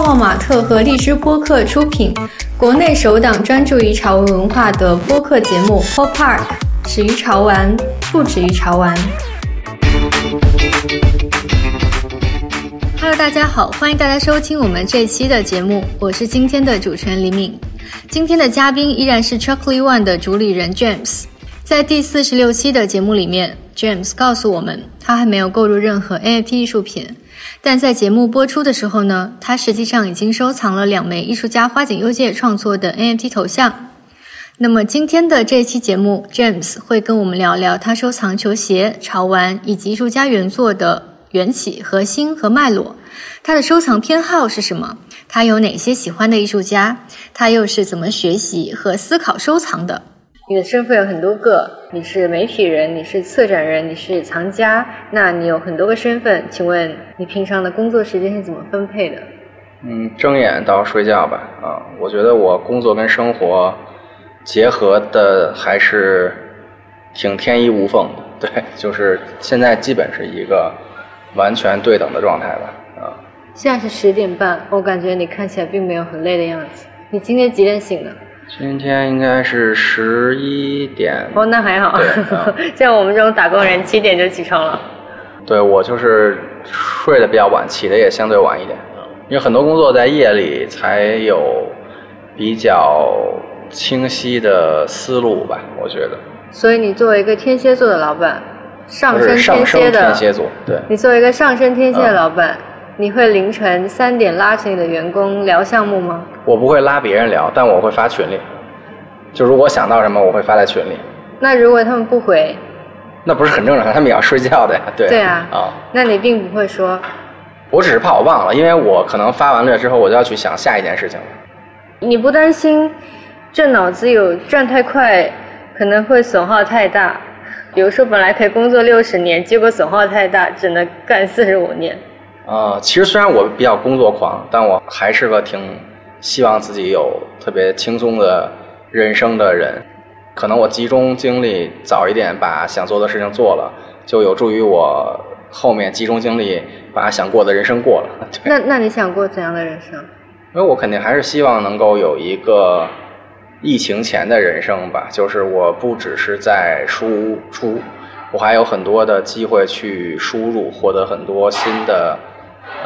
泡泡玛特和荔枝播客出品，国内首档专注于潮文文化的播客节目《Pop Park》，始于潮玩，不止于潮玩。Hello，大家好，欢迎大家收听我们这期的节目，我是今天的主持人李敏。今天的嘉宾依然是 Chocolate One 的主理人 James。在第四十六期的节目里面，James 告诉我们，他还没有购入任何 NFT 艺术品。但在节目播出的时候呢，他实际上已经收藏了两枚艺术家花井优介创作的 NFT 头像。那么今天的这期节目，James 会跟我们聊聊他收藏球鞋、潮玩以及艺术家原作的缘起、核心和脉络。他的收藏偏好是什么？他有哪些喜欢的艺术家？他又是怎么学习和思考收藏的？你的身份有很多个，你是媒体人，你是策展人，你是藏家，那你有很多个身份。请问你平常的工作时间是怎么分配的？嗯，睁眼到睡觉吧。啊，我觉得我工作跟生活结合的还是挺天衣无缝的。对，就是现在基本是一个完全对等的状态吧。啊，现在是十点半，我感觉你看起来并没有很累的样子。你今天几点醒的？今天应该是十一点哦，那还好。像 我们这种打工人，七点就起床了。对我就是睡得比较晚，起的也相对晚一点。因为很多工作在夜里才有比较清晰的思路吧，我觉得。所以你作为一个天蝎座的老板，上升天蝎的天蝎座，对。你作为一个上升天蝎的老板。你会凌晨三点拉起你的员工聊项目吗？我不会拉别人聊，但我会发群里。就如果想到什么，我会发在群里。那如果他们不回，那不是很正常？他们也要睡觉的呀。对。对啊。啊。那你并不会说。我只是怕我忘了，因为我可能发完了之后，我就要去想下一件事情了。你不担心这脑子有转太快，可能会损耗太大？比如说，本来可以工作六十年，结果损耗太大，只能干四十五年。啊，其实虽然我比较工作狂，但我还是个挺希望自己有特别轻松的人生的人。可能我集中精力早一点把想做的事情做了，就有助于我后面集中精力把想过的人生过了。那那你想过怎样的人生？因为我肯定还是希望能够有一个疫情前的人生吧，就是我不只是在输出，我还有很多的机会去输入，获得很多新的。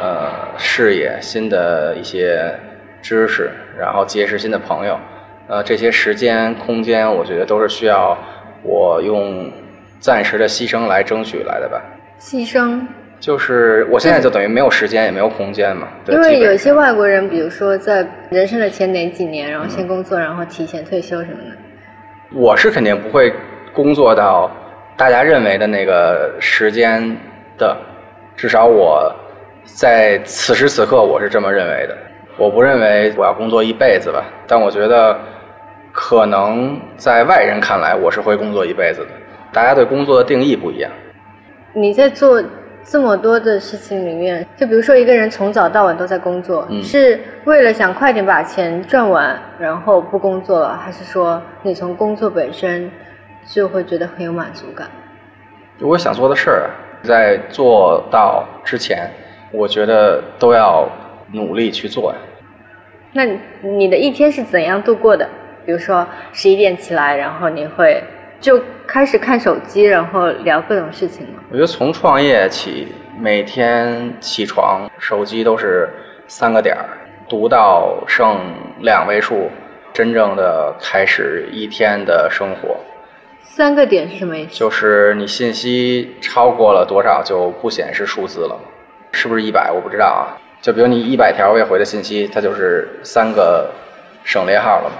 呃，视野、新的一些知识，然后结识新的朋友，呃，这些时间、空间，我觉得都是需要我用暂时的牺牲来争取来的吧。牺牲？就是我现在就等于没有时间，也没有空间嘛。因为有一些外国人，比如说在人生的前哪几年，然后先工作，然后提前退休什么的。我是肯定不会工作到大家认为的那个时间的，至少我。在此时此刻，我是这么认为的。我不认为我要工作一辈子吧，但我觉得可能在外人看来，我是会工作一辈子的。大家对工作的定义不一样。你在做这么多的事情里面，就比如说一个人从早到晚都在工作，是为了想快点把钱赚完，然后不工作了，还是说你从工作本身就会觉得很有满足感？我想做的事儿，在做到之前。我觉得都要努力去做呀。那你的一天是怎样度过的？比如说十一点起来，然后你会就开始看手机，然后聊各种事情吗？我觉得从创业起，每天起床手机都是三个点儿，读到剩两位数，真正的开始一天的生活。三个点是什么意思？就是你信息超过了多少就不显示数字了。是不是一百？我不知道啊。就比如你一百条未回的信息，它就是三个省略号了嘛。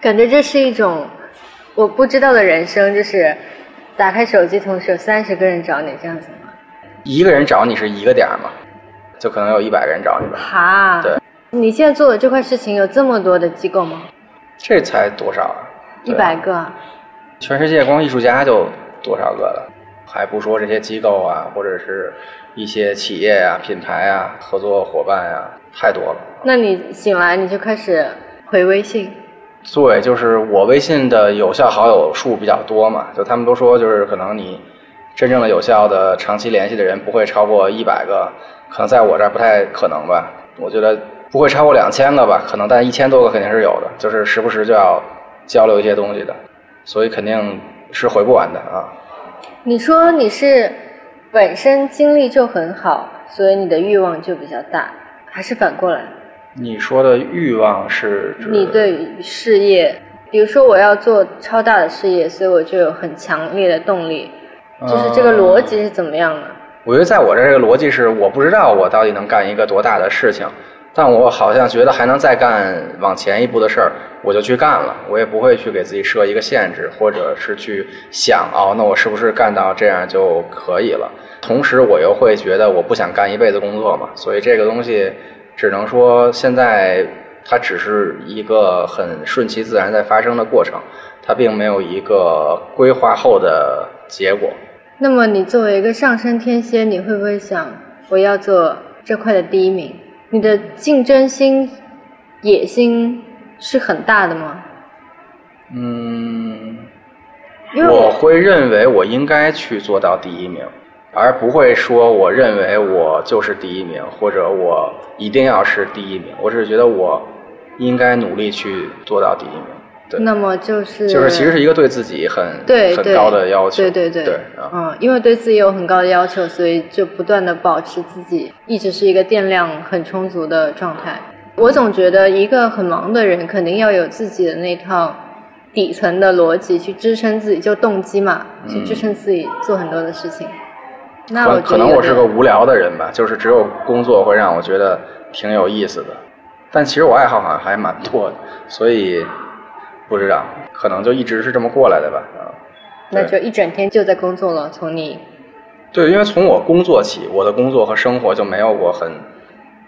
感觉这是一种我不知道的人生，就是打开手机同时有三十个人找你这样子吗？一个人找你是一个点嘛？就可能有一百个人找你吧。哈。对。你现在做的这块事情有这么多的机构吗？这才多少啊？一百个。全世界光艺术家就多少个了？还不说这些机构啊，或者是。一些企业呀、品牌呀、合作伙伴呀，太多了。那你醒来你就开始回微信？对，就是我微信的有效好友数比较多嘛，就他们都说，就是可能你真正的有效的长期联系的人不会超过一百个，可能在我这儿不太可能吧。我觉得不会超过两千个吧？可能，但一千多个肯定是有的，就是时不时就要交流一些东西的，所以肯定是回不完的啊。你说你是本身精力就很好，所以你的欲望就比较大，还是反过来？你说的欲望是指你对事业，比如说我要做超大的事业，所以我就有很强烈的动力，就是这个逻辑是怎么样的？我觉得在我这儿这个逻辑是，我不知道我到底能干一个多大的事情，但我好像觉得还能再干往前一步的事儿，我就去干了。我也不会去给自己设一个限制，或者是去想哦，那我是不是干到这样就可以了？同时，我又会觉得我不想干一辈子工作嘛，所以这个东西只能说现在它只是一个很顺其自然在发生的过程，它并没有一个规划后的结果。那么你作为一个上升天蝎，你会不会想我要做这块的第一名？你的竞争心、野心是很大的吗？嗯，因为我会认为我应该去做到第一名，而不会说我认为我就是第一名，或者我一定要是第一名。我只是觉得我应该努力去做到第一名。对，那么就是就是其实是一个对自己很很对很高的要求。对对对，对啊，嗯，因为对自己有很高的要求，所以就不断的保持自己一直是一个电量很充足的状态。我总觉得一个很忙的人肯定要有自己的那套底层的逻辑去支撑自己，就动机嘛，去支撑自己做很多的事情。那我可能我是个无聊的人吧，就是只有工作会让我觉得挺有意思的，但其实我爱好好像还蛮多的，所以不知道，可能就一直是这么过来的吧。啊，那就一整天就在工作了，从你对，因为从我工作起，我的工作和生活就没有过很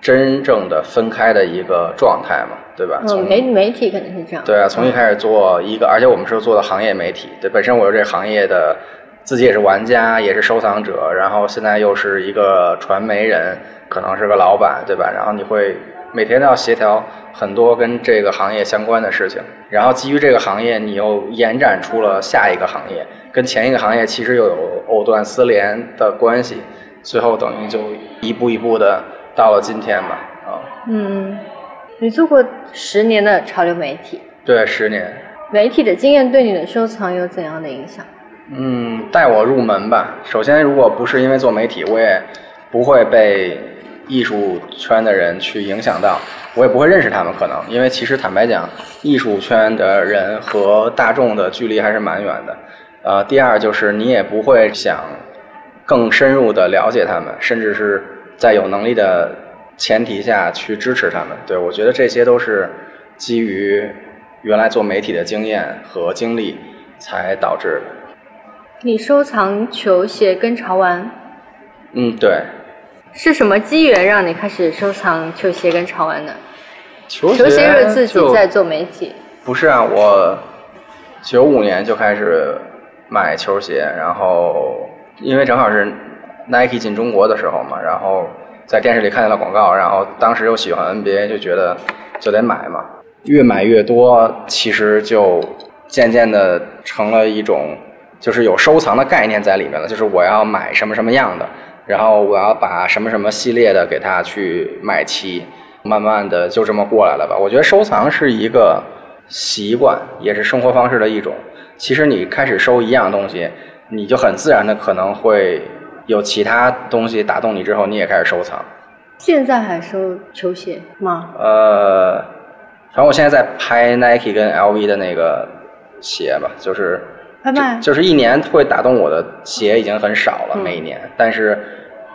真正的分开的一个状态嘛，对吧？从嗯媒媒体肯定是这样。对啊，从一开始做一个，而且我们是做的行业媒体，对，本身我是这行业的，自己也是玩家，也是收藏者，然后现在又是一个传媒人，可能是个老板，对吧？然后你会每天都要协调很多跟这个行业相关的事情，然后基于这个行业，你又延展出了下一个行业，跟前一个行业其实又有藕断丝连的关系，最后等于就一步一步的到了今天吧，啊，嗯，你做过十年的潮流媒体，对，十年。媒体的经验对你的收藏有怎样的影响？嗯，带我入门吧。首先，如果不是因为做媒体，我也不会被艺术圈的人去影响到，我也不会认识他们。可能因为其实坦白讲，艺术圈的人和大众的距离还是蛮远的。呃，第二就是你也不会想更深入的了解他们，甚至是在有能力的前提下去支持他们。对我觉得这些都是基于原来做媒体的经验和经历才导致的。你收藏球鞋跟潮玩，嗯，对，是什么机缘让你开始收藏球鞋跟潮玩的？球球鞋是自己在做媒体，不是啊，我九五年就开始买球鞋，然后因为正好是 Nike 进中国的时候嘛，然后在电视里看见了广告，然后当时又喜欢 NBA，就觉得就得买嘛，越买越多，其实就渐渐的成了一种就是有收藏的概念在里面了，就是我要买什么什么样的，然后我要把什么什么系列的给它去买齐，慢慢的就这么过来了吧。我觉得收藏是一个习惯，也是生活方式的一种。其实你开始收一样东西，你就很自然的可能会有其他东西打动你之后，你也开始收藏。现在还收球鞋吗？呃，反正我现在在拍 Nike 跟 LV 的那个鞋吧，就是拍卖就就是一年会打动我的鞋已经很少了，嗯每一年，但是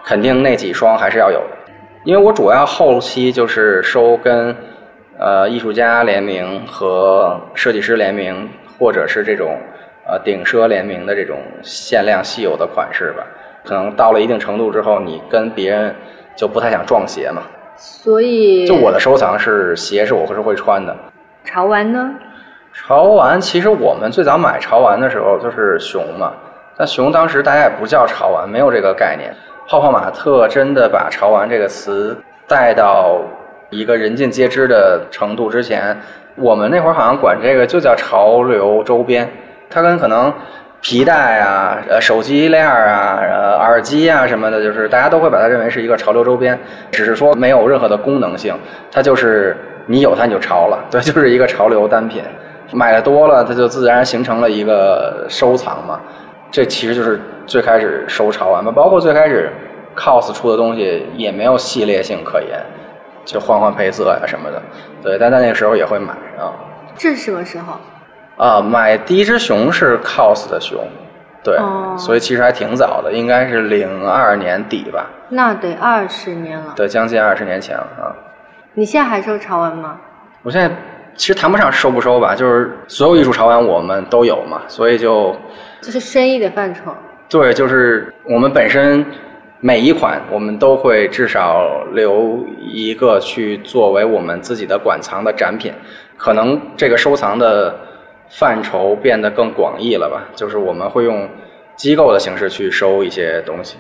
肯定那几双还是要有的，因为我主要后期就是收跟呃艺术家联名和设计师联名，或者是这种呃顶奢联名的这种限量稀有的款式吧。可能到了一定程度之后，你跟别人就不太想撞鞋嘛。所以就我的收藏是鞋是我是会穿的。潮玩呢？潮玩其实我们最早买潮玩的时候就是熊嘛，但熊当时大家也不叫潮玩，没有这个概念。泡泡玛特真的把潮玩这个词带到一个人尽皆知的程度之前，我们那会儿好像管这个就叫潮流周边，它跟可能皮带啊、呃手机链啊、呃耳机啊什么的，就是大家都会把它认为是一个潮流周边，只是说没有任何的功能性，它就是你有它你就潮了，对，就是一个潮流单品。买的多了，它就自然形成了一个收藏嘛。这其实就是最开始收潮玩嘛，包括最开始 COS 出的东西也没有系列性可言，就换换配色呀什么的。对，但在那个时候也会买啊。这是什么时候？啊，买第一只熊是 COS 的熊，对，哦所以其实还挺早的，应该是零二年底吧，那得二十年了。对，将近二十年前了啊。你现在还收潮玩吗？我现在其实谈不上收不收吧，就是所有艺术潮玩我们都有嘛，所以就这是生意的范畴。对，就是我们本身每一款我们都会至少留一个去作为我们自己的馆藏的展品，可能这个收藏的范畴变得更广义了吧，就是我们会用机构的形式去收一些东西。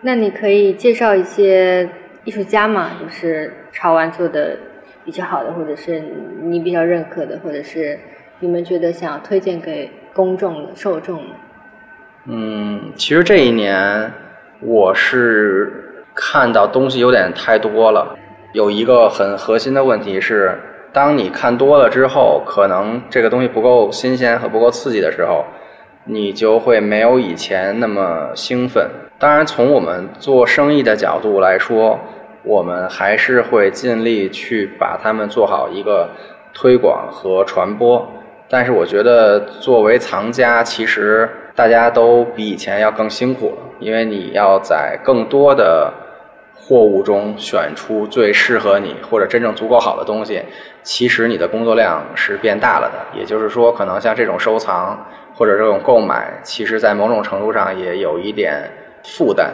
那你可以介绍一些艺术家嘛，就是潮玩做的比较好的，或者是你比较认可的，或者是你们觉得想要推荐给公众的受众。嗯，其实这一年我是看到东西有点太多了。有一个很核心的问题是，当你看多了之后，可能这个东西不够新鲜和不够刺激的时候，你就会没有以前那么兴奋。当然，从我们做生意的角度来说，我们还是会尽力去把它们做好一个推广和传播。但是我觉得，作为藏家，其实大家都比以前要更辛苦了，因为你要在更多的货物中选出最适合你或者真正足够好的东西。其实你的工作量是变大了的，也就是说，可能像这种收藏或者这种购买，其实在某种程度上也有一点负担。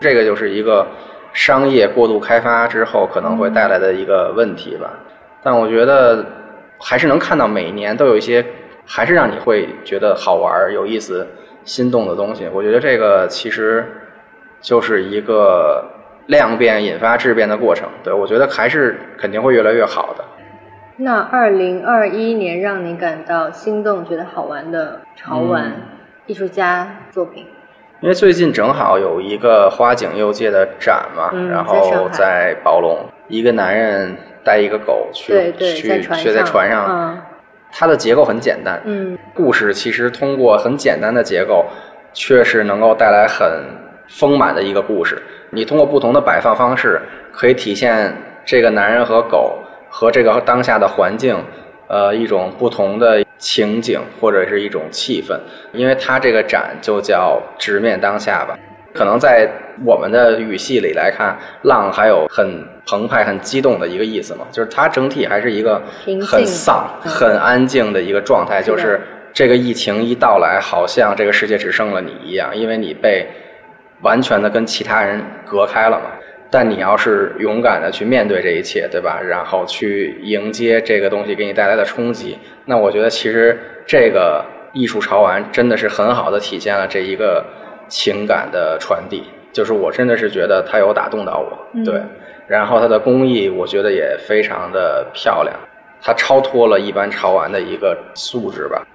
这个就是一个商业过度开发之后可能会带来的一个问题吧。但我觉得还是能看到每年都有一些，还是让你会觉得好玩、有意思、心动的东西。我觉得这个其实就是一个量变引发质变的过程。对我觉得还是肯定会越来越好的。那二零二一年让你感到心动、觉得好玩的潮玩、嗯艺术家作品，因为最近正好有一个花井佑介的展嘛，嗯然后在宝龙，一个男人带一个狗去去去在船上，嗯。它的结构很简单，嗯。故事其实通过很简单的结构，确实能够带来很丰满的一个故事。你通过不同的摆放方式，可以体现这个男人和狗和这个当下的环境，呃，一种不同的情景或者是一种气氛。因为它这个展就叫直面当下吧。可能在我们的语系里来看，浪还有很澎湃、很激动的一个意思嘛，就是它整体还是一个很丧、嗯很安静的一个状态，就是这个疫情一到来，好像这个世界只剩了你一样，因为你被完全的跟其他人隔开了嘛。但你要是勇敢的去面对这一切，对吧？然后去迎接这个东西给你带来的冲击，那我觉得其实这个艺术潮玩真的是很好的体现了这一个情感的传递。就是我真的是觉得它有打动到我，嗯对。然后它的工艺，我觉得也非常的漂亮，它超脱了一般潮玩的一个素质吧。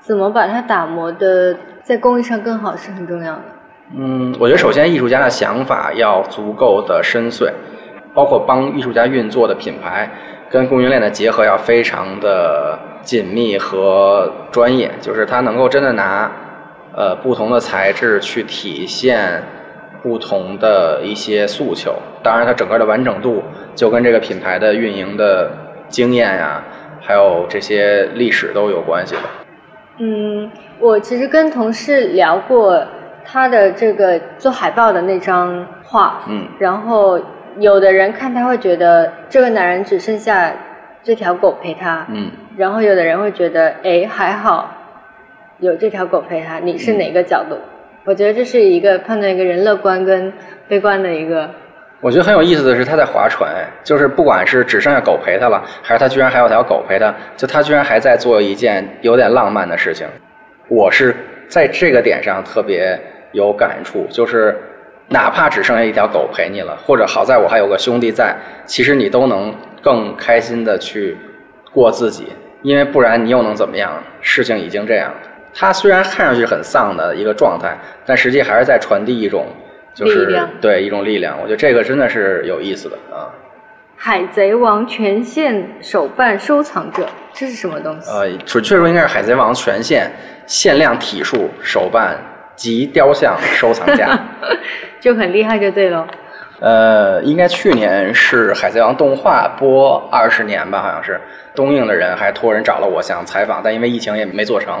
怎么把它打磨的在工艺上更好是很重要的。嗯，我觉得首先艺术家的想法要足够的深邃，包括帮艺术家运作的品牌跟供应链的结合要非常的紧密和专业，就是他能够真的拿呃不同的材质去体现不同的一些诉求。当然，它整个的完整度就跟这个品牌的运营的经验呀、还有这些历史都有关系的。嗯，我其实跟同事聊过他的这个做海报的那张画，嗯然后有的人看他会觉得这个男人只剩下这条狗陪他，嗯。然后有的人会觉得，哎，还好有这条狗陪他，你是哪个角度？我觉得这是一个判断一个人乐观跟悲观的一个，我觉得很有意思的是，他在划船，就是不管是只剩下狗陪他了，还是他居然还有条狗陪他，就他居然还在做一件有点浪漫的事情。我是在这个点上特别有感触，就是哪怕只剩下一条狗陪你了，或者好在我还有个兄弟在，其实你都能更开心的去过自己，因为不然你又能怎么样？事情已经这样了。他虽然看上去很丧的一个状态，但实际还是在传递一种就是对一种力量。我觉得这个真的是有意思的啊。海贼王全线手办收藏者，这是什么东西？呃，准确说应该是海贼王全线限量体数手办及雕像收藏家。就很厉害，就对喽。呃，应该去年是海贼王动画播二十年吧，好像是东映的人还托人找了我想采访，但因为疫情也没做成。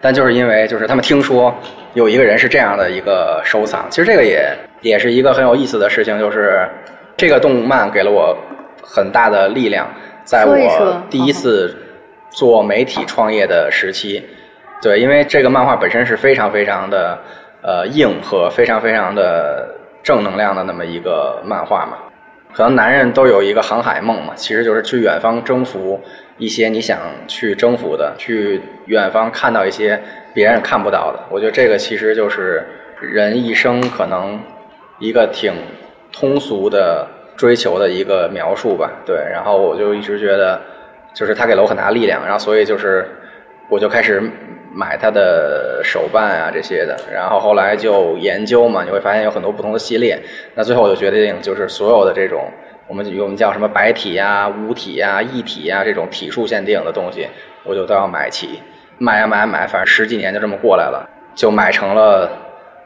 但就是因为就是他们听说有一个人是这样的一个收藏，其实这个也也是一个很有意思的事情，就是这个动漫给了我很大的力量，在我第一次做媒体创业的时期，对，因为这个漫画本身是非常非常的呃硬核非常非常的正能量的那么一个漫画嘛。可能男人都有一个航海梦嘛，其实就是去远方征服一些你想去征服的，去远方看到一些别人看不到的。我觉得这个其实就是人一生可能一个挺通俗的追求的一个描述吧。对，然后我就一直觉得，就是他给了我很大力量，然后所以就是我就开始买他的手办啊这些的，然后后来就研究嘛，你会发现有很多不同的系列。那最后我就决定，就是所有的这种我们我们叫什么白体呀、无体呀、一体呀这种体数限定的东西，我就都要买齐。买呀买呀买，反正十几年就这么过来了，就买成了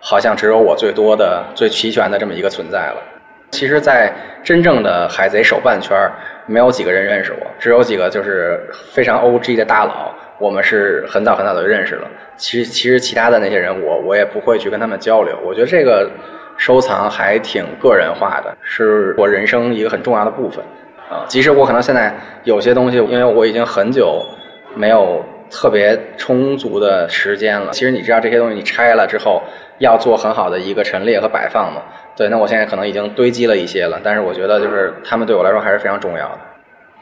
好像只有我最多的、最齐全的这么一个存在了。其实，在真正的海贼手办圈儿，没有几个人认识我，只有几个就是非常 O.G. 的大佬，我们是很早很早就认识了。其实，其实其他的那些人，我我也不会去跟他们交流。我觉得这个收藏还挺个人化的，是我人生一个很重要的部分啊。即使我可能现在有些东西，因为我已经很久没有特别充足的时间了。其实你知道这些东西你拆了之后要做很好的一个陈列和摆放嘛？对，那我现在可能已经堆积了一些了，但是我觉得就是他们对我来说还是非常重要的。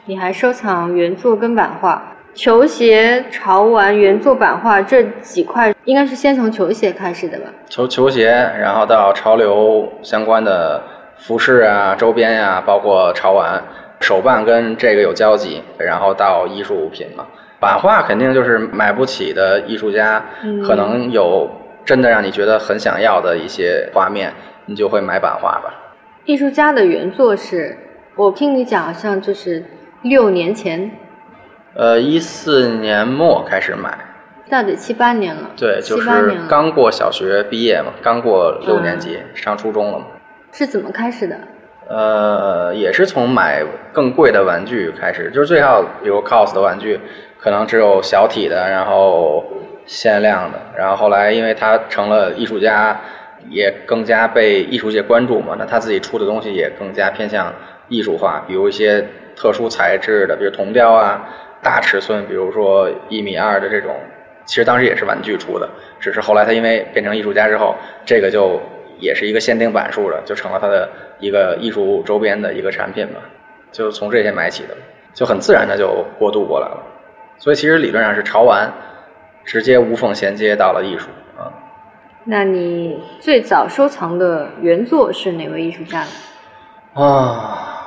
你还收藏原作跟版画、球鞋、潮玩、原作版画这几块，应该是先从球鞋开始的吧？球球鞋，然后到潮流相关的服饰啊、周边呀、包括潮玩、手办跟这个有交集，然后到艺术品嘛。版画肯定就是买不起的艺术家，嗯可能有真的让你觉得很想要的一些画面，你就会买版画吧。艺术家的原作是，我听你讲好像就是六年前，呃，一四年末开始买，那得七八年了。对，就是。刚过小学毕业嘛，刚过六年级，上初中了嘛。是怎么开始的？呃，也是从买更贵的玩具开始，就是最好，比如 cos 的玩具，可能只有小体的，然后限量的，然后后来因为他成了艺术家，也更加被艺术界关注嘛，那他自己出的东西也更加偏向艺术化，比如一些特殊材质的，比如铜雕啊，大尺寸，比如说一米二的这种，其实当时也是玩具出的，只是后来他因为变成艺术家之后，这个就也是一个限定版数的，就成了他的一个艺术周边的一个产品吧，就从这些买起的，就很自然的就过渡过来了。所以其实理论上是潮玩直接无缝衔接到了艺术啊。那你最早收藏的原作是哪位艺术家呢？啊，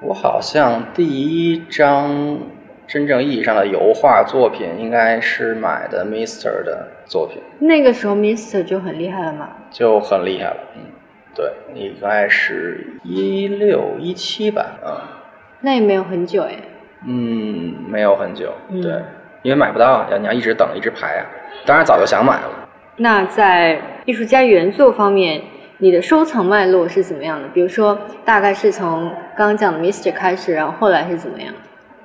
我好像第一张真正意义上的油画作品应该是买的 Mister 的作品，那个时候 Mister 就很厉害了嘛。就很厉害了。嗯，对，应该是一六一七吧，啊，那也没有很久哎。嗯，没有很久，嗯对，因为买不到啊，要你要一直等一直排啊。当然早就想买了。那在艺术家原作方面，你的收藏脉络是怎么样的？比如说，大概是从刚刚讲的 Mister 开始，然后后来是怎么样？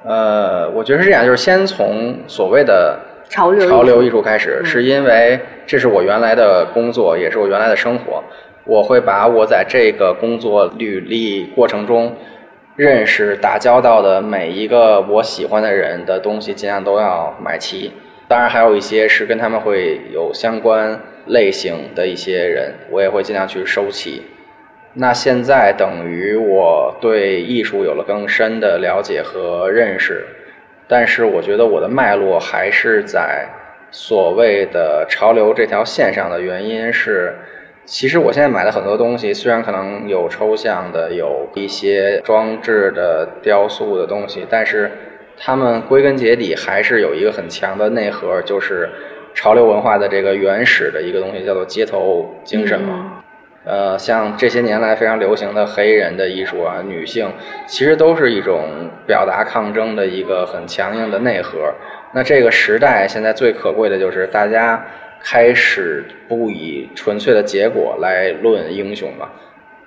呃，我觉得是这样，就是先从所谓的潮流潮流艺术开始，嗯是因为这是我原来的工作，也是我原来的生活。我会把我在这个工作履历过程中认识、打交道的每一个我喜欢的人的东西，尽量都要买齐。当然，还有一些是跟他们会有相关类型的一些人，我也会尽量去收齐。那现在等于我对艺术有了更深的了解和认识，但是我觉得我的脉络还是在所谓的潮流这条线上的原因是，其实我现在买的很多东西，虽然可能有抽象的，有一些装置的雕塑的东西，但是它们归根结底还是有一个很强的内核，就是潮流文化的这个原始的一个东西，叫做街头精神嘛。呃，像这些年来非常流行的黑人的艺术啊，女性其实都是一种表达抗争的一个很强硬的内核。那这个时代现在最可贵的就是大家开始不以纯粹的结果来论英雄嘛，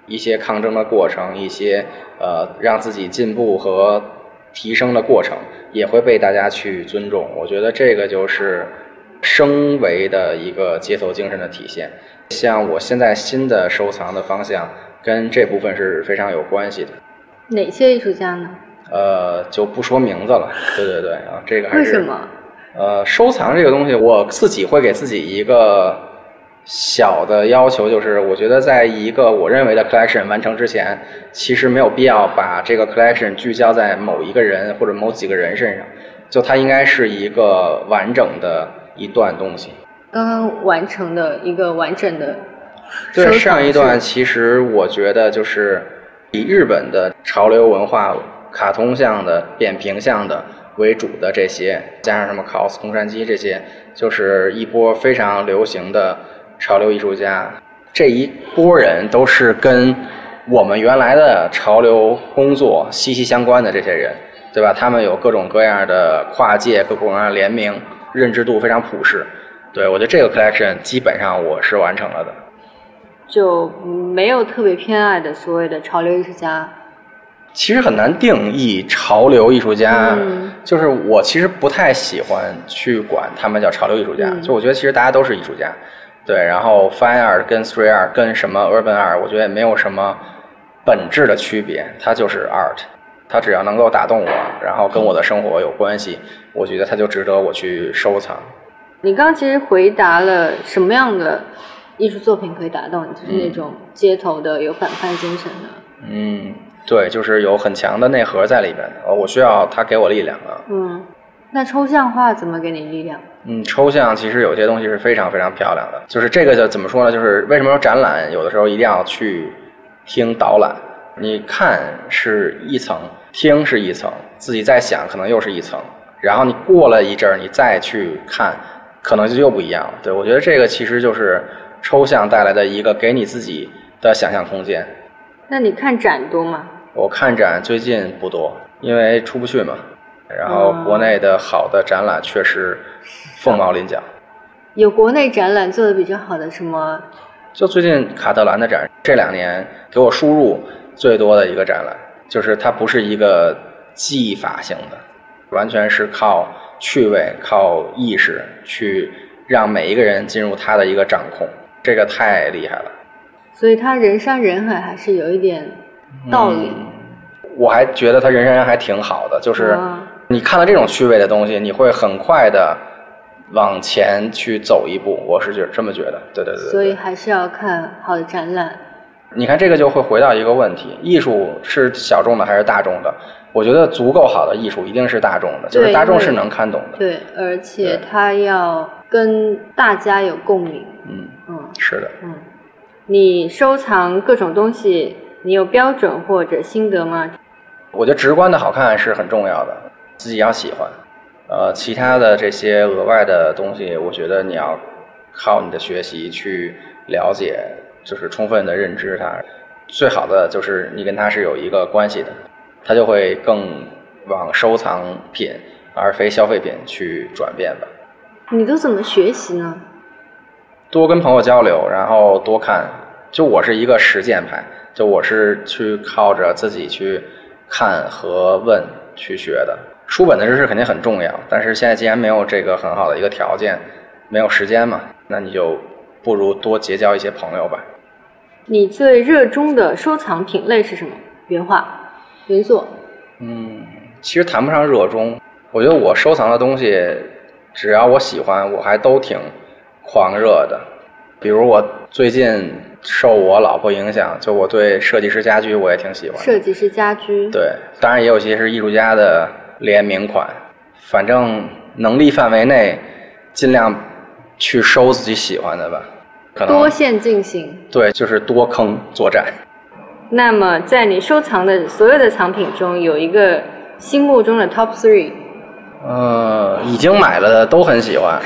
一些抗争的过程，一些呃让自己进步和提升的过程，也会被大家去尊重。我觉得这个就是升维的一个街头精神的体现。像我现在新的收藏的方向，跟这部分是非常有关系的。哪些艺术家呢？呃，就不说名字了。对对对，啊，这个还是为什么？呃，收藏这个东西，我自己会给自己一个小的要求，就是我觉得在一个我认为的 collection 完成之前，其实没有必要把这个 collection 聚焦在某一个人或者某几个人身上，就它应该是一个完整的一段东西。刚刚完成的一个完整的对，上一段其实我觉得就是以日本的潮流文化、卡通向的、扁平向的为主的这些，加上什么 cos 空山鸡这些，就是一波非常流行的潮流艺术家。这一波人都是跟我们原来的潮流工作息息相关的这些人，对吧？他们有各种各样的跨界、各种各样的联名，认知度非常普世。对，我觉得这个 collection 基本上我是完成了的，就没有特别偏爱的所谓的潮流艺术家。其实很难定义潮流艺术家，嗯。就是我其实不太喜欢去管他们叫潮流艺术家，嗯。就我觉得其实大家都是艺术家，对，然后 fine art 跟 street art 跟什么 urban art，我觉得也没有什么本质的区别，它就是 art，它只要能够打动我，然后跟我的生活有关系，我觉得它就值得我去收藏。你刚刚其实回答了什么样的艺术作品可以打动你，就是那种街头的有反叛精神的。嗯，对，就是有很强的内核在里边的，呃我需要它给我力量啊。嗯，那抽象画怎么给你力量？嗯，抽象其实有些东西是非常非常漂亮的，就是这个就怎么说呢？就是为什么说展览有的时候一定要去听导览？你看是一层，听是一层，自己在想可能又是一层，然后你过了一阵儿，你再去看，可能就又不一样了。对我觉得这个其实就是抽象带来的一个给你自己的想象空间。那你看展多吗？我看展最近不多，因为出不去嘛。然后哦国内的好的展览确实凤毛麟角。有国内展览做的比较好的什么？就最近卡特兰的展，这两年给我输入最多的一个展览，就是它不是一个技法性的，完全是靠趣味、靠意识去让每一个人进入他的一个掌控，这个太厉害了。所以他人山人海，还是有一点道理。嗯我还觉得他人山人海挺好的，就是啊你看到这种趣味的东西，你会很快的往前去走一步。我是觉这么觉得，对对对对。所以还是要看好的展览。你看这个就会回到一个问题：艺术是小众的还是大众的？我觉得足够好的艺术一定是大众的，就是大众是能看懂的。对，而且它要跟大家有共鸣。嗯，嗯是的。嗯，你收藏各种东西，你有标准或者心得吗？我觉得直观的好看是很重要的，自己要喜欢。呃，其他的这些额外的东西，我觉得你要靠你的学习去了解，就是充分的认知它。最好的就是你跟它是有一个关系的，它就会更往收藏品而非消费品去转变吧。你都怎么学习呢？多跟朋友交流，然后多看。就我是一个实践派，就我是去靠着自己去看和问去学的。书本的知识肯定很重要，但是现在既然没有这个很好的一个条件，没有时间嘛，那你就不如多结交一些朋友吧。你最热衷的收藏品类是什么？原画、原作。嗯，其实谈不上热衷，我觉得我收藏的东西，只要我喜欢，我还都挺狂热的。比如我最近受我老婆影响，就我对设计师家居我也挺喜欢。设计师家居。对，当然也有些是艺术家的联名款，反正能力范围内，尽量去收自己喜欢的吧。可能多线进行。对，就是多坑作战。那么，在你收藏的所有的藏品中，有一个心目中的 top three，呃，已经买了的都很喜欢。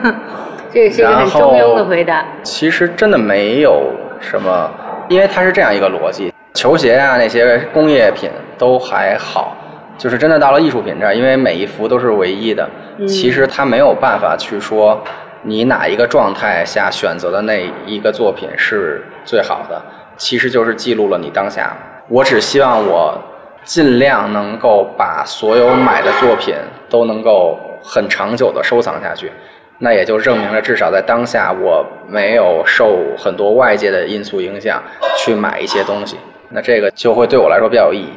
这也是一个很中庸的回答。其实真的没有什么，因为它是这样一个逻辑：球鞋啊那些工业品都还好，就是真的到了艺术品这儿，因为每一幅都是唯一的，其实它没有办法去说你哪一个状态下选择的那一个作品是最好的，其实就是记录了你当下。我只希望我尽量能够把所有买的作品都能够很长久的收藏下去。那也就证明了，至少在当下，我没有受很多外界的因素影响去买一些东西。那这个就会对我来说比较有意义。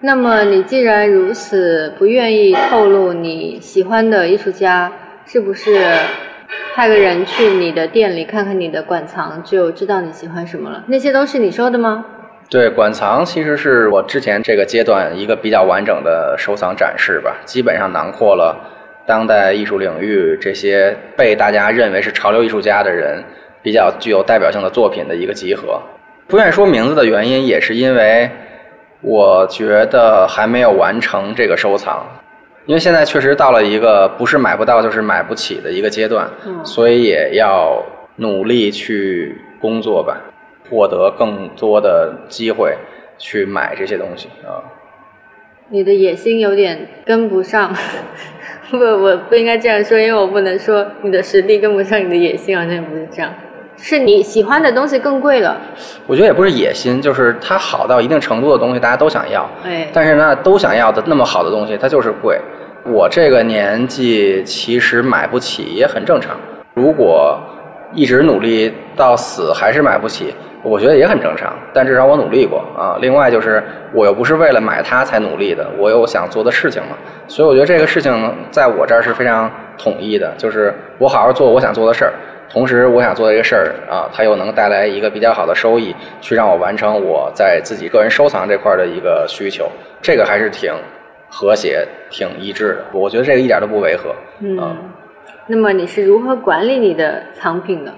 那么，你既然如此不愿意透露你喜欢的艺术家，是不是派个人去你的店里看看你的馆藏，就知道你喜欢什么了？那些都是你收的吗？对，馆藏其实是我之前这个阶段一个比较完整的收藏展示吧，基本上囊括了。当代艺术领域这些被大家认为是潮流艺术家的人，比较具有代表性的作品的一个集合。不愿意说名字的原因，也是因为我觉得还没有完成这个收藏，因为现在确实到了一个不是买不到就是买不起的一个阶段，所以也要努力去工作吧，获得更多的机会去买这些东西啊。你的野心有点跟不上。不，我不应该这样说，因为我不能说你的实力跟不上你的野心，好像不是这样。是你喜欢的东西更贵了。我觉得也不是野心，就是它好到一定程度的东西，大家都想要。哎。但是呢，都想要的那么好的东西，它就是贵。我这个年纪其实买不起也很正常。如果一直努力到死还是买不起。我觉得也很正常，但至少我努力过啊。另外就是，我又不是为了买它才努力的，我有想做的事情嘛。所以我觉得这个事情在我这儿是非常统一的，就是我好好做我想做的事儿，同时我想做的这个事儿啊，它又能带来一个比较好的收益，去让我完成我在自己个人收藏这块的一个需求。这个还是挺和谐、挺一致的。我觉得这个一点都不违和。嗯。那么你是如何管理你的藏品的？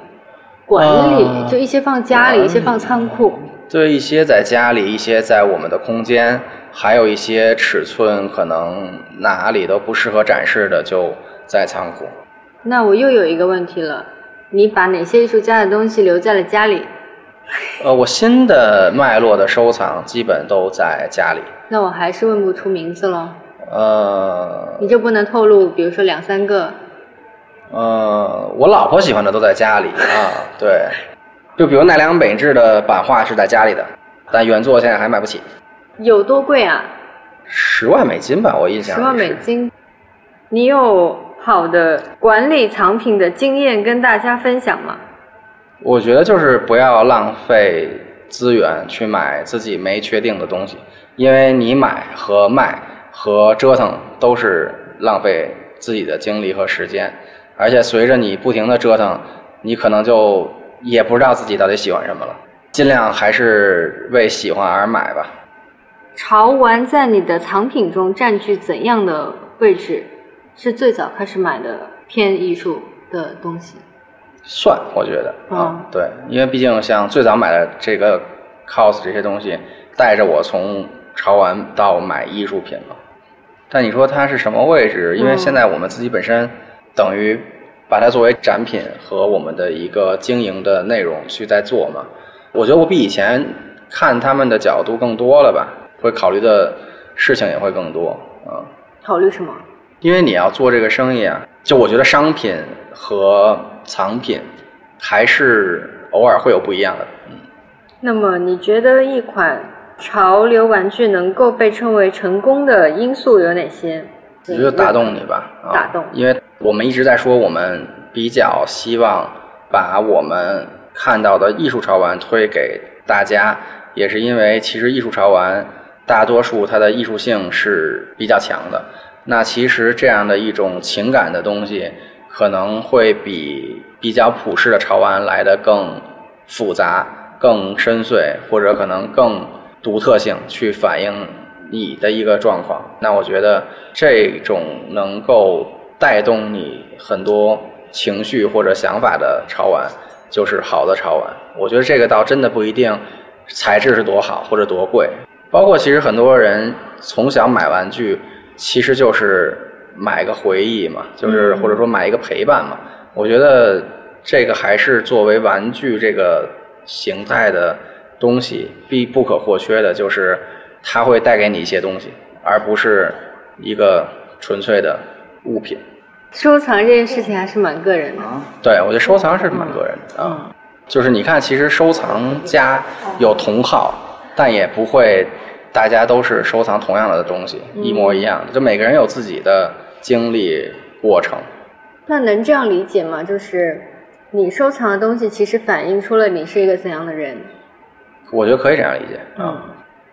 管理就一些放家里，一些放仓库。对，一些在家里，一些在我们的空间，还有一些尺寸可能哪里都不适合展示的，就在仓库。那我又有一个问题了，你把哪些艺术家的东西留在了家里？呃，我新的脉络的收藏基本都在家里。那我还是问不出名字了。呃。你就不能透露，比如说两三个？呃，我老婆喜欢的都在家里啊，对，就比如奈良美智的版画是在家里的，但原作现在还买不起。有多贵啊？十万美金吧，我印象。十万美金，你有好的管理藏品的经验跟大家分享吗？我觉得就是不要浪费资源去买自己没确定的东西，因为你买和卖和折腾都是浪费自己的精力和时间。而且随着你不停的折腾，你可能就也不知道自己到底喜欢什么了。尽量还是为喜欢而买吧。潮玩在你的藏品中占据怎样的位置？是最早开始买的偏艺术的东西？算，我觉得啊，对，因为毕竟像最早买的这个 cos 这些东西，带着我从潮玩到买艺术品嘛。但你说它是什么位置？因为现在我们自己本身。等于把它作为展品和我们的一个经营的内容去在做嘛？我觉得我比以前看他们的角度更多了吧，会考虑的事情也会更多啊。考虑什么？因为你要做这个生意啊，就我觉得商品和藏品还是偶尔会有不一样的。嗯。那么你觉得一款潮流玩具能够被称为成功的因素有哪些？我觉得打动你吧，打动，因为我们一直在说，我们比较希望把我们看到的艺术潮玩推给大家，也是因为其实艺术潮玩大多数它的艺术性是比较强的。那其实这样的一种情感的东西，可能会比比较普世的潮玩来的更复杂、更深邃，或者可能更独特性去反映。你的一个状况，那我觉得这种能够带动你很多情绪或者想法的潮玩，就是好的潮玩。我觉得这个倒真的不一定材质是多好或者多贵，包括其实很多人从小买玩具，其实就是买个回忆嘛，就是或者说买一个陪伴嘛。我觉得这个还是作为玩具这个形态的东西必不可或缺的，就是它会带给你一些东西，而不是一个纯粹的物品。收藏这件事情还是蛮个人的。对，我觉得收藏是蛮个人的啊。就是你看，其实收藏家有同好，但也不会大家都是收藏同样的东西，一模一样的。就每个人有自己的经历过程。那能这样理解吗？就是你收藏的东西，其实反映出了你是一个怎样的人。我觉得可以这样理解嗯。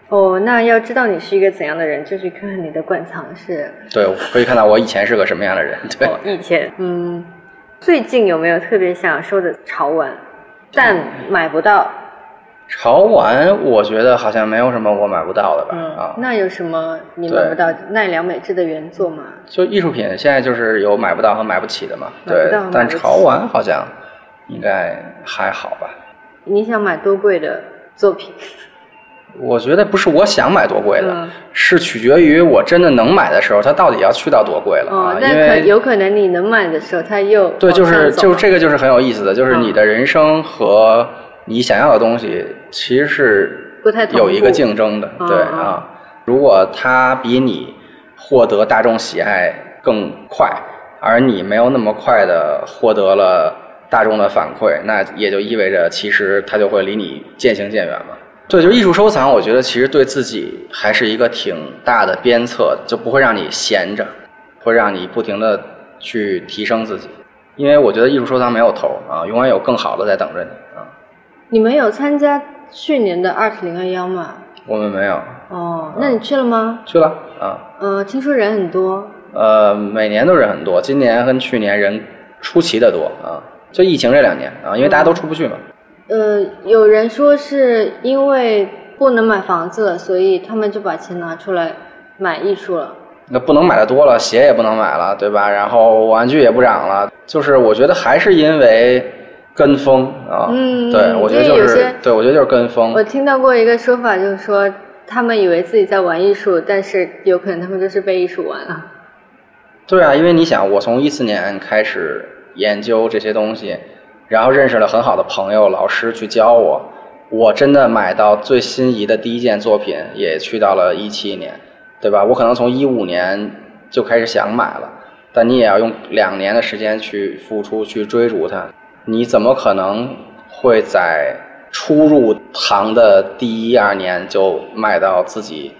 哦，那要知道你是一个怎样的人，就去看看你的馆藏是。对，可以看到我以前是个什么样的人。对，以前，嗯，最近有没有特别想收的潮玩？但买不到潮玩，我觉得好像没有什么我买不到的吧。啊，那有什么你买不到奈良美智的原作吗？就艺术品，现在就是有买不到和买不起的嘛。对，但潮玩好像应该还好吧。你想买多贵的作品？我觉得不是我想买多贵的，是取决于我真的能买的时候，它到底要去到多贵了啊？因为有可能你能买的时候，它又对，就是就这个就是很有意思的，就是你的人生和你想要的东西其实是不太有一个竞争的，对啊。如果它比你获得大众喜爱更快，而你没有那么快的获得了大众的反馈，那也就意味着其实它就会离你渐行渐远嘛。对，就艺术收藏，我觉得其实对自己还是一个挺大的鞭策，就不会让你闲着，会让你不停的去提升自己。因为我觉得艺术收藏没有头啊，永远有更好的在等着你啊。你们有参加去年的二零二幺吗？我们没有。哦，那你去了吗？去了啊。呃，听说人很多。呃，每年都人很多，今年跟去年人出奇的多啊。就疫情这两年啊，因为大家都出不去嘛。呃，有人说是因为不能买房子了，所以他们就把钱拿出来买艺术了。那不能买的多了，鞋也不能买了，对吧？然后玩具也不涨了，就是我觉得还是因为跟风啊。嗯，对，我觉得就是，对我觉得就是跟风。我听到过一个说法，就是说他们以为自己在玩艺术，但是有可能他们就是被艺术玩了。对啊，因为你想，我从一四年开始研究这些东西。然后认识了很好的朋友、老师去教我，我真的买到最心仪的第一件作品也去到了一七年，对吧？我可能从一五年就开始想买了，但你也要用两年的时间去付出、去追逐它。你怎么可能会在初入行的第一二年就卖到自己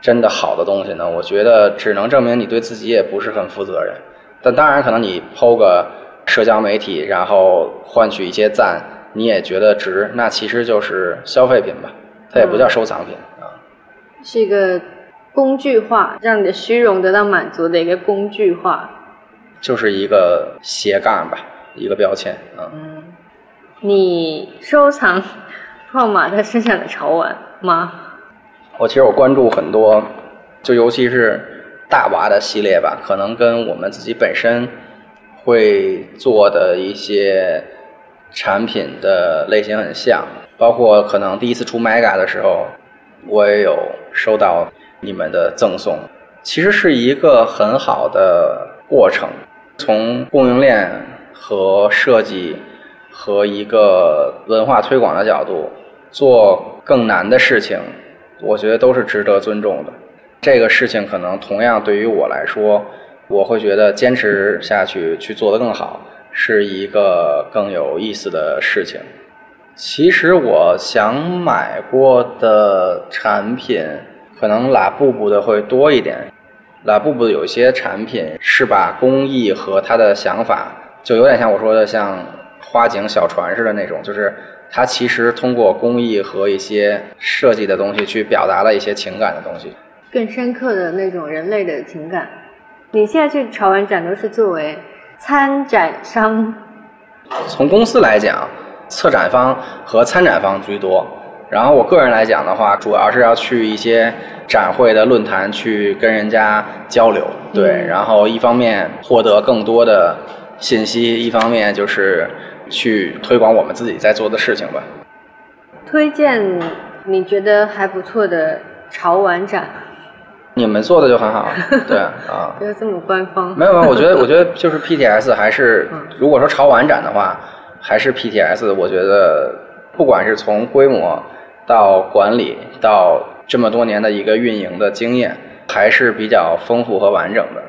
真的好的东西呢？我觉得只能证明你对自己也不是很负责任。但当然，可能你抛个。社交媒体，然后换取一些赞，你也觉得值，那其实就是消费品吧，它也不叫收藏品啊。是一个工具化，让你的虚荣得到满足的一个工具化。就是一个斜杠吧，一个标签啊。嗯，你收藏泡马特身上的潮玩吗？我其实我关注很多，就尤其是大娃的系列吧，可能跟我们自己本身。会做的一些产品的类型很像，包括可能第一次出 Mega 的时候，我也有收到你们的赠送。其实是一个很好的过程，从供应链和设计和一个文化推广的角度做更难的事情，我觉得都是值得尊重的。这个事情可能同样对于我来说。我会觉得坚持下去去做得更好是一个更有意思的事情。其实我想买过的产品，可能拉布布的会多一点。拉布布有些产品是把工艺和他的想法，就有点像我说的像花景小船似的那种，就是它其实通过工艺和一些设计的东西去表达了一些情感的东西，更深刻的那种人类的情感。你现在去潮玩展都是作为参展商？从公司来讲，策展方和参展方居多。然后我个人来讲的话，主要是要去一些展会的论坛去跟人家交流，对。然后一方面获得更多的信息，一方面就是去推广我们自己在做的事情吧。推荐你觉得还不错的潮玩展？你们做的就很好，对啊。不要这么官方。没有没有，我觉得 我觉得就是 PTS 还是，如果说潮玩展的话，还是 PTS。我觉得不管是从规模到管理到这么多年的一个运营的经验，还是比较丰富和完整的。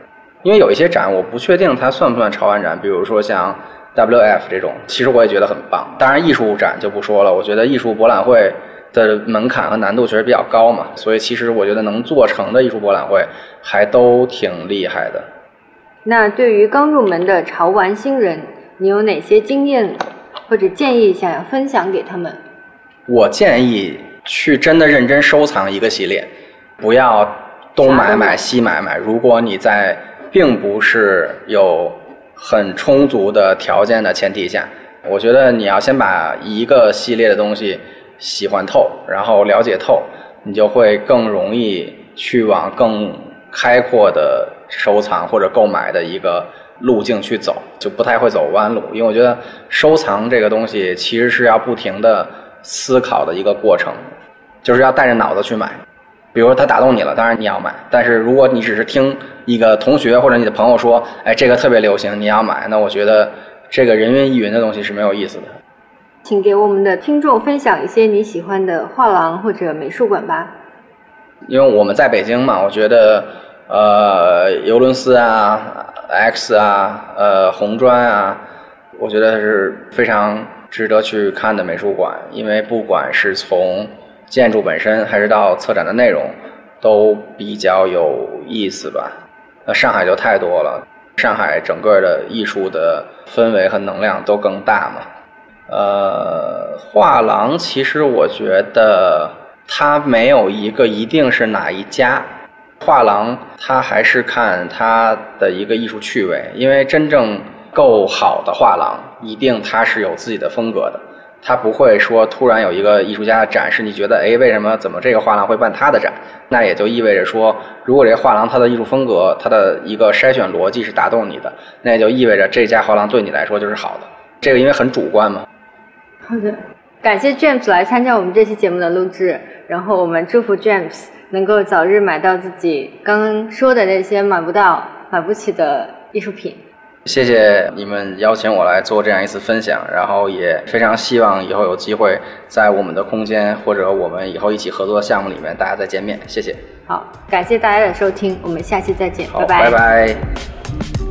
因为有一些展，我不确定它算不算潮玩展，比如说像 WF 这种，其实我也觉得很棒。当然，艺术展就不说了，我觉得艺术博览会的门槛和难度确实比较高嘛，所以其实我觉得能做成的艺术博览会还都挺厉害的。那对于刚入门的潮玩新人，你有哪些经验或者建议想要分享给他们？我建议去真的认真收藏一个系列，不要东买买西买买。如果你在并不是有很充足的条件的前提下，我觉得你要先把一个系列的东西喜欢透，然后了解透，你就会更容易去往更开阔的收藏或者购买的一个路径去走，就不太会走弯路。因为我觉得收藏这个东西其实是要不停的思考的一个过程，就是要带着脑子去买。比如说它打动你了，当然你要买。但是如果你只是听一个同学或者你的朋友说，哎，这个特别流行，你要买，那我觉得这个人云亦云的东西是没有意思的。请给我们的听众分享一些你喜欢的画廊或者美术馆吧。因为我们在北京嘛，我觉得呃，尤伦斯啊、X 啊、呃，红砖啊，我觉得是非常值得去看的美术馆。因为不管是从建筑本身还是到策展的内容，都比较有意思吧。那上海就太多了，上海整个的艺术的氛围和能量都更大嘛。呃，画廊其实我觉得它没有一个一定是哪一家，画廊它还是看它的一个艺术趣味，因为真正够好的画廊，一定它是有自己的风格的。他不会说突然有一个艺术家展示，你觉得哎，为什么怎么这个画廊会办他的展？那也就意味着说，如果这画廊它的艺术风格、它的一个筛选逻辑是打动你的，那也就意味着这家画廊对你来说就是好的。这个因为很主观嘛。好的，感谢 James 来参加我们这期节目的录制，然后我们祝福 James 能够早日买到自己刚刚说的那些买不到、买不起的艺术品。谢谢你们邀请我来做这样一次分享，然后也非常希望以后有机会在我们的空间或者我们以后一起合作的项目里面大家再见面。谢谢。好，感谢大家的收听，我们下期再见，拜拜。拜拜。